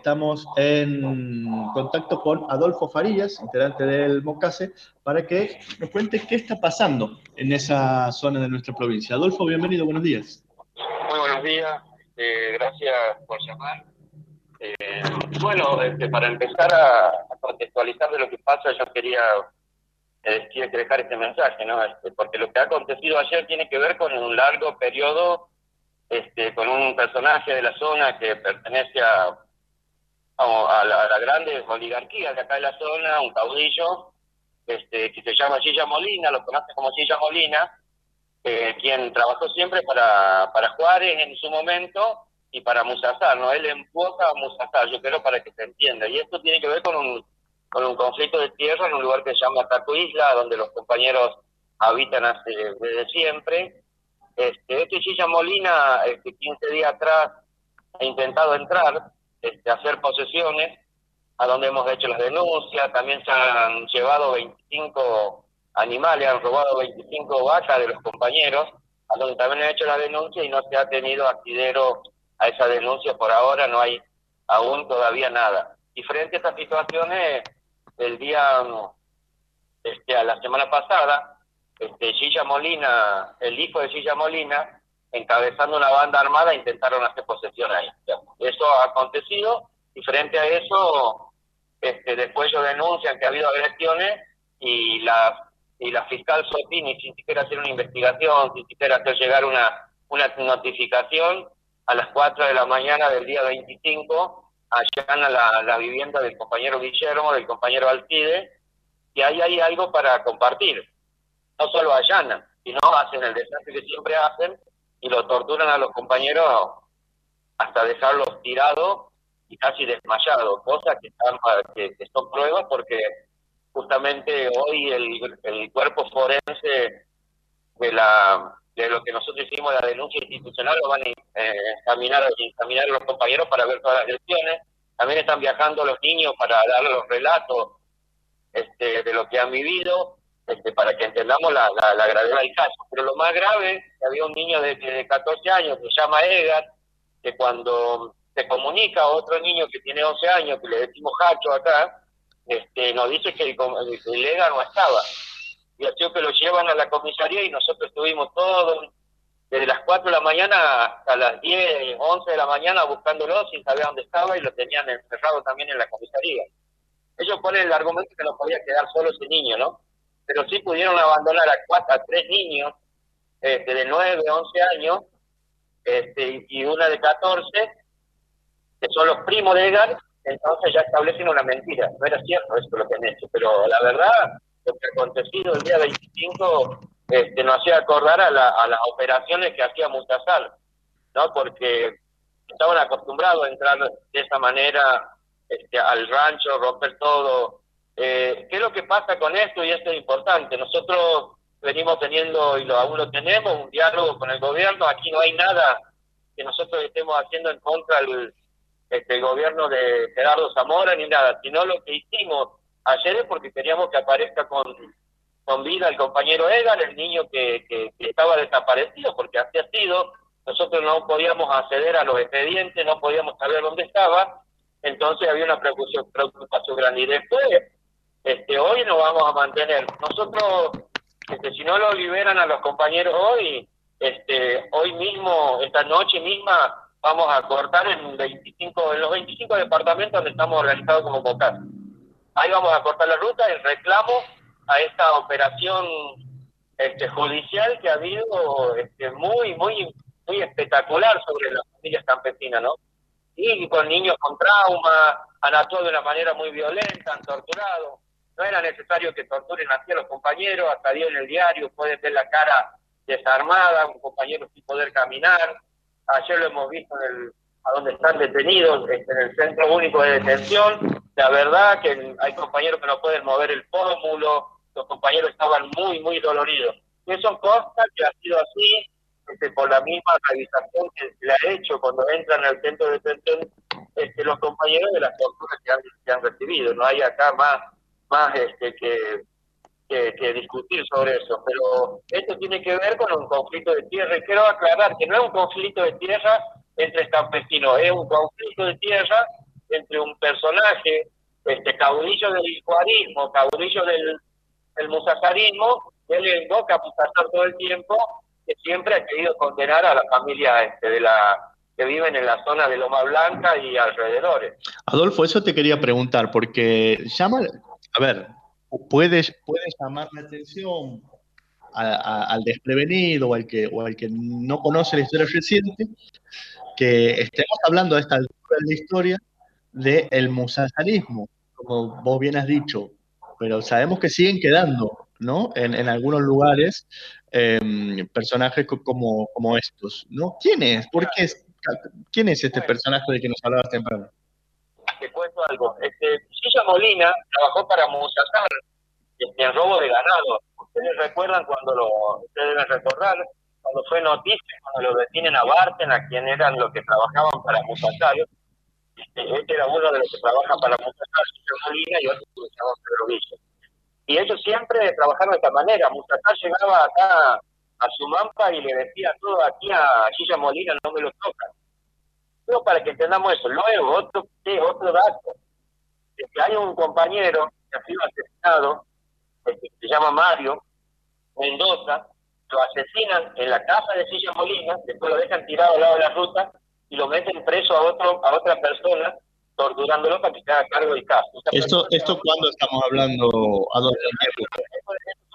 Estamos en contacto con Adolfo Farías, integrante del MOCASE, para que nos cuente qué está pasando en esa zona de nuestra provincia. Adolfo, bienvenido, buenos días. Muy buenos días, eh, gracias por llamar. Eh, bueno, este, para empezar a, contextualizar de lo que pasa, yo quería eh, dejar este mensaje, ¿no? Este, porque lo que ha acontecido ayer tiene que ver con un largo periodo, este, con un personaje de la zona que pertenece a, a, la, grande oligarquía de acá de la zona, un caudillo, este, que se llama Gilla Molina, lo conoce como Gilla Molina, eh, quien trabajó siempre para, para Juárez en su momento y para Musasar, ¿no? Él empuja a Musasar, yo creo para que se entienda. Y esto tiene que ver con un, con un conflicto de tierra en un lugar que se llama Taco Isla, donde los compañeros habitan desde siempre. Este, este Gilla Molina, este, 15 días atrás, ha intentado entrar, este, hacer posesiones, a donde hemos hecho las denuncias, también se han llevado 25 animales, han robado 25 vacas de los compañeros, a donde también han hecho la denuncia y no se ha tenido asidero a esa denuncia por ahora, no hay aún todavía nada. Y frente a estas situaciones, el día, este, a la semana pasada, este, Gilla Molina, el hijo de Gilla Molina, encabezando una banda armada, intentaron hacer posesión ahí. Eso ha acontecido y frente a eso, este, después ellos denuncian que ha habido agresiones y la y la fiscal Sotini, sin siquiera hacer una investigación, sin siquiera hacer llegar una, una notificación, a las 4 de la mañana del día 25 allana la, la vivienda del compañero Guillermo, del compañero Alcide, y ahí hay algo para compartir. No solo allanan, sino hacen el desastre que siempre hacen y lo torturan a los compañeros hasta dejarlos tirados y casi desmayados, cosas que, están, que, son pruebas porque justamente hoy el, el cuerpo forense de la de lo que nosotros hicimos la denuncia institucional lo van a eh, examinar, examinar los compañeros para ver todas las lesiones. También están viajando los niños para dar los relatos este, de lo que han vivido, este, para que entendamos la, la, gravedad del caso. Pero lo más grave, que había un niño de, de 14 años que se llama Edgar, que cuando se comunica a otro niño que tiene 11 años, que le decimos Hacho acá, este, nos dice que el, el Edgar no estaba y así que lo llevan a la comisaría y nosotros estuvimos todos desde las 4 de la mañana hasta las 10, 11 de la mañana buscándolo sin saber dónde estaba y lo tenían encerrado también en la comisaría. Ellos ponen el argumento que no podía quedar solo ese niño, ¿no? Pero sí pudieron abandonar a, cuatro, a tres niños este, de 9, 11 años este, y una de 14, que son los primos de Edgar, entonces ya establecen una mentira. No era cierto eso lo que han hecho, pero la verdad lo que ha acontecido el día 25 este, nos hacía acordar a, las operaciones que hacía Mutasal, ¿no? Porque estaban acostumbrados a entrar de esa manera este, al rancho, romper todo. Eh, ¿Qué es lo que pasa con esto? Y esto es importante. Nosotros venimos teniendo, y lo, aún lo tenemos, un diálogo con el gobierno. Aquí no hay nada que nosotros estemos haciendo en contra del este, gobierno de Gerardo Zamora ni nada, sino lo que hicimos Ayer es porque queríamos que aparezca con, con vida el compañero Edgar, el niño que, que, estaba desaparecido, porque así ha sido. Nosotros no podíamos acceder a los expedientes, no podíamos saber dónde estaba, entonces había una preocupación, preocupación grande. Y después, este, hoy nos vamos a mantener. Nosotros, este, si no lo liberan a los compañeros hoy, este, hoy mismo, esta noche misma, vamos a cortar en 25, en los 25 departamentos donde estamos organizados como COCAS. Ahí vamos a cortar la ruta en reclamo a esta operación este, judicial que ha habido este, muy, muy, muy espectacular sobre las familias campesinas, ¿no? Y con niños con trauma, han actuado de una manera muy violenta, han torturado. No era necesario que torturen así a los compañeros, hasta dio en el diario, pueden ver la cara desarmada, un compañero sin poder caminar. Ayer lo hemos visto en el, a donde están detenidos, este, en el Centro Único de Detención. La verdad que hay compañeros que no pueden mover el pómulo, los compañeros estaban muy, muy doloridos. Eso consta que ha sido así este, por la misma realización que le ha hecho cuando entran al centro de detención este, los compañeros de las torturas que han recibido. No hay acá más, más este, que, que, discutir sobre eso. Pero esto tiene que ver con un conflicto de tierra. Y quiero aclarar que no es un conflicto de tierra entre campesinos. Es un conflicto de tierra entre un personaje, este caudillo del juarismo, caudillo del, del musazarismo, que él invoca a Musazar todo el tiempo, que siempre ha querido condenar a la familia este, de la que viven en la zona de Loma Blanca y alrededores. Adolfo, eso te quería preguntar, porque llama, a ver, puedes, puede llamar la atención al desprevenido o al, que, o al que no conoce la historia reciente, que estemos hablando a esta altura de la historia del musazarismo, como vos bien has dicho, pero sabemos que siguen quedando, ¿no? En, en algunos lugares em, personajes como, como estos, ¿no? ¿Quién es? ¿Por qué es? ¿Quién es este personaje de que nos hablabas temprano? Te cuento algo. Este, Silla Molina trabajó para Musazar en robo de ganado. Ustedes recuerdan cuando lo, ustedes deben recordar, cuando fue noticia, cuando lo detienen a Barten, a quien eran los que trabajaban para Musazar. Este, este era uno de los que trabajan para Musazar, Silla Molina, y otro que se llama Pedro Villa. Y ellos siempre trabajaron de esta manera. Musazar llegaba acá a su mampa y le decía todo aquí a Silla Molina, no me lo tocan. Pero para que entendamos eso. Luego, otro, otro dato, es que hay un compañero que ha sido asesinado, que se llama Mario Mendoza, lo asesinan en la casa de Silla Molina, después lo dejan tirado al lado de la ruta y lo meten preso a otro a otra persona, torturándolo para que se haga cargo del caso. ¿Esto, ¿Esto cuándo estamos hablando, Adolfo?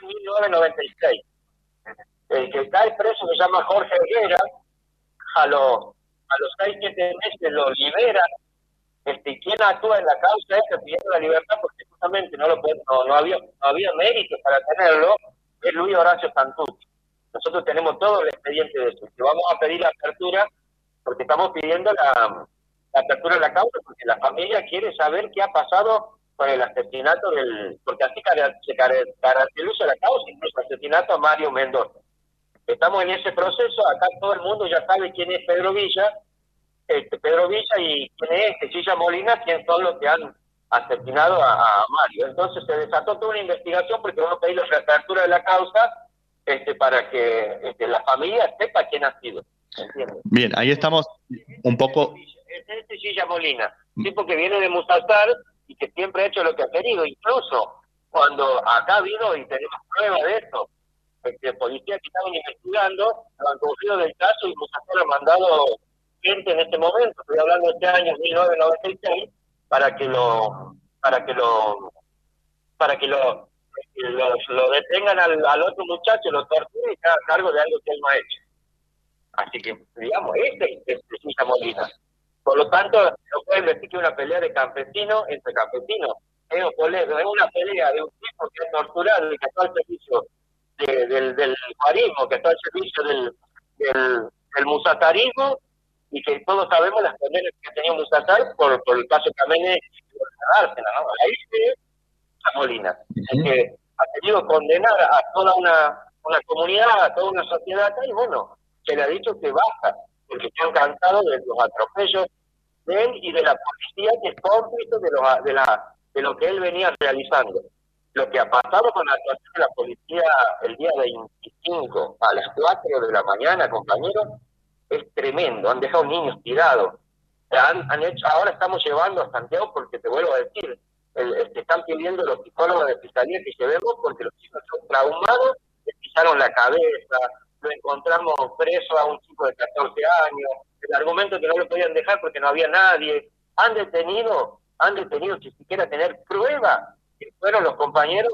En 1996 el que está preso se llama Jorge Herrera, a los, a los seis, siete meses lo liberan, este, quien actúa en la causa es pidiendo la libertad porque justamente no, lo no, no, había, no había mérito para tenerlo, es Luis Horacio Santucci. Nosotros tenemos todo el expediente de eso. Vamos a pedir la apertura porque estamos pidiendo la, la apertura de la causa porque la familia quiere saber qué ha pasado con el asesinato del, porque así se caracteriza la causa, incluso el asesinato a Mario Mendoza. Estamos en ese proceso, acá todo el mundo ya sabe quién es Pedro Villa, este, Pedro Villa y quién es Cecilia Molina, quién son los que han asesinado a, Mario. Entonces se desató toda una investigación porque vamos a pedir la reapertura de la causa este, para que este, la familia sepa quién ha sido. Bien, ahí estamos un poco... Es Cecilia Molina, tipo que viene de Musaltar y que siempre ha hecho lo que ha querido, incluso cuando acá vino y tenemos prueba de esto, este, policía que estaban investigando, han cogido del caso y Musafar ha mandado gente en este momento, estoy hablando de este año 1996, para que lo, para que lo, para que lo, lo, detengan al, otro muchacho, lo torturen y se haga cargo de algo que él no ha hecho. Así que, digamos, este es Cecilia Molina. Por lo tanto, no pueden decir una pelea de campesinos entre campesinos. Es, una pelea de un tipo que es torturado y que está al servicio del, del que está al servicio del, del, del musatarismo y que todos sabemos las condenas que tenía Musatar por, por el caso Camene y por dársela, ¿no? Ahí se Molina, que ha querido condenar a toda una, una comunidad, a toda una sociedad, y bueno, se le ha dicho que baja, porque se han cansado de los atropellos de él y de la policía que es cómplice de lo, de, la, de lo que él venía realizando. Lo que ha pasado con la actuación de la policía el día 25 a las 4 de la mañana, compañeros, es tremendo. Han dejado niños tirados. Han, han hecho, ahora estamos llevando a Santiago porque te vuelvo a decir, el, están pidiendo los psicólogos de fiscalía que llevemos porque los chicos son traumados, le pisaron la cabeza, lo encontramos preso a un chico de 14 años, el argumento que no lo podían dejar porque no había nadie. Han detenido, han detenido sin siquiera tener prueba fueron los compañeros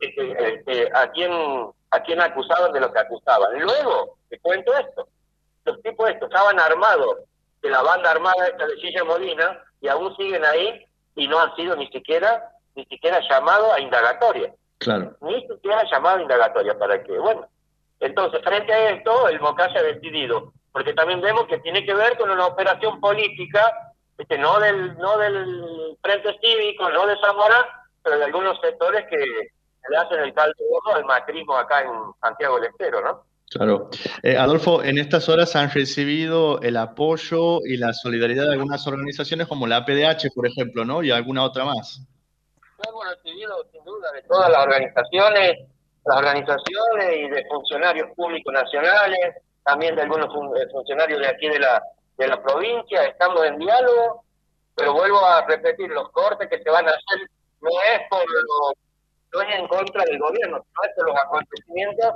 este, este, a quien a quien acusaban de lo que acusaban. Luego, te cuento esto, los tipos estos estaban armados de la banda armada esta de Silla Molina y aún siguen ahí y no han sido ni siquiera ni siquiera llamados a indagatoria. Claro. Ni siquiera llamado a indagatoria para que, bueno, entonces frente a esto el Mocaya ha decidido, porque también vemos que tiene que ver con una operación política, este, no del no del Frente Cívico, no de Zamora, pero de algunos sectores que le hacen el caldo al macrismo acá en Santiago del Estero, ¿no? Claro. Eh, Adolfo, en estas horas han recibido el apoyo y la solidaridad de algunas organizaciones como la PDH, por ejemplo, ¿no? Y alguna otra más. hemos recibido, sin duda, de todas las organizaciones, las organizaciones y de funcionarios públicos nacionales, también de algunos funcionarios de aquí de la, de la provincia. Estamos en diálogo pero vuelvo a repetir, los cortes que se van a hacer no es por no es en contra del gobierno, no es por los acontecimientos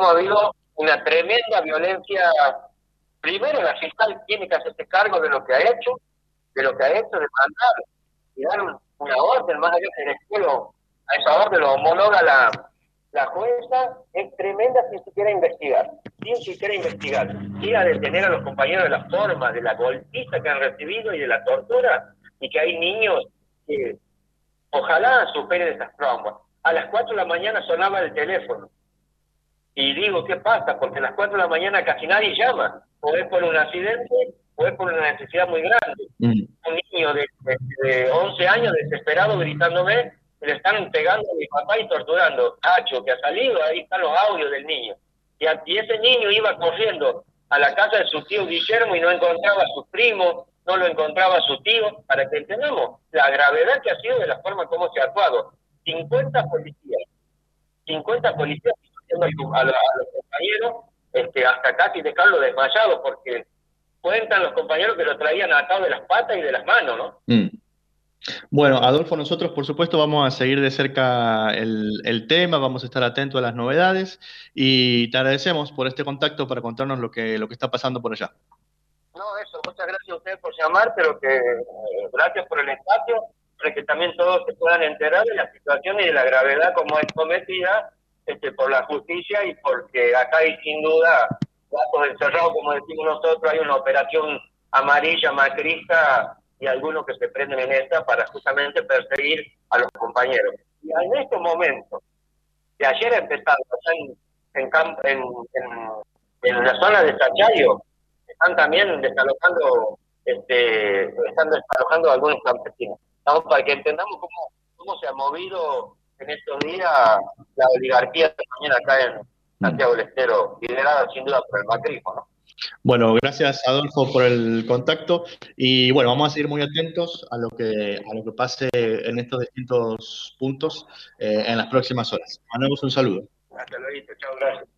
ha habido una tremenda violencia. Primero la fiscal tiene que hacerse cargo de lo que ha hecho, de lo que ha hecho, de mandar y dar una orden, más allá del estilo, a esa orden lo homologa la, la jueza, es tremenda sin siquiera investigar, sin siquiera investigar, ir a detener a los compañeros de la forma, de la golpiza que han recibido y de la tortura, y que hay niños que ojalá superen esas traumas. A las 4 de la mañana sonaba el teléfono. Y digo, ¿qué pasa? Porque a las 4 de la mañana casi nadie llama. O es por un accidente o es por una necesidad muy grande. Mm. Un niño de, de, 11 años desesperado gritándome, le están pegando a mi papá y torturando. Cacho, que ha salido, ahí están los audios del niño. Y, y ese niño iba corriendo a la casa de su tío Guillermo y no encontraba a sus primos, no lo encontraba su tío, para que entendamos la gravedad que ha sido de la forma como se ha actuado. 50 policías, 50 policías a, los compañeros este, hasta casi dejarlo desmayado, porque cuentan los compañeros que lo traían atado de las patas y de las manos, ¿no? Mm. Bueno, Adolfo, nosotros por supuesto vamos a seguir de cerca el, el, tema, vamos a estar atentos a las novedades y te agradecemos por este contacto para contarnos lo que, lo que está pasando por allá. No, eso, muchas gracias a ustedes por llamar, pero que eh, gracias por el espacio, para que también todos se puedan enterar de la situación y de la gravedad como es cometida este, por la justicia y porque acá hay sin duda datos encerrados, como decimos nosotros, hay una operación amarilla, macrista y algunos que se prenden en esta para justamente perseguir a los compañeros. Y en estos momentos, de ayer empezando en, en, en, la zona de Sachayo, están también desalojando, este, están desalojando algunos campesinos. Estamos para que entendamos cómo, cómo se ha movido en estos días la oligarquía también acá en Santiago del Estero, liderada sin duda por el macrismo, ¿no? Bueno, gracias Adolfo por el contacto y bueno, vamos a seguir muy atentos a lo que a lo que pase en estos distintos puntos eh, en las próximas horas. Mandamos un saludo. Hasta luego, chao, gracias.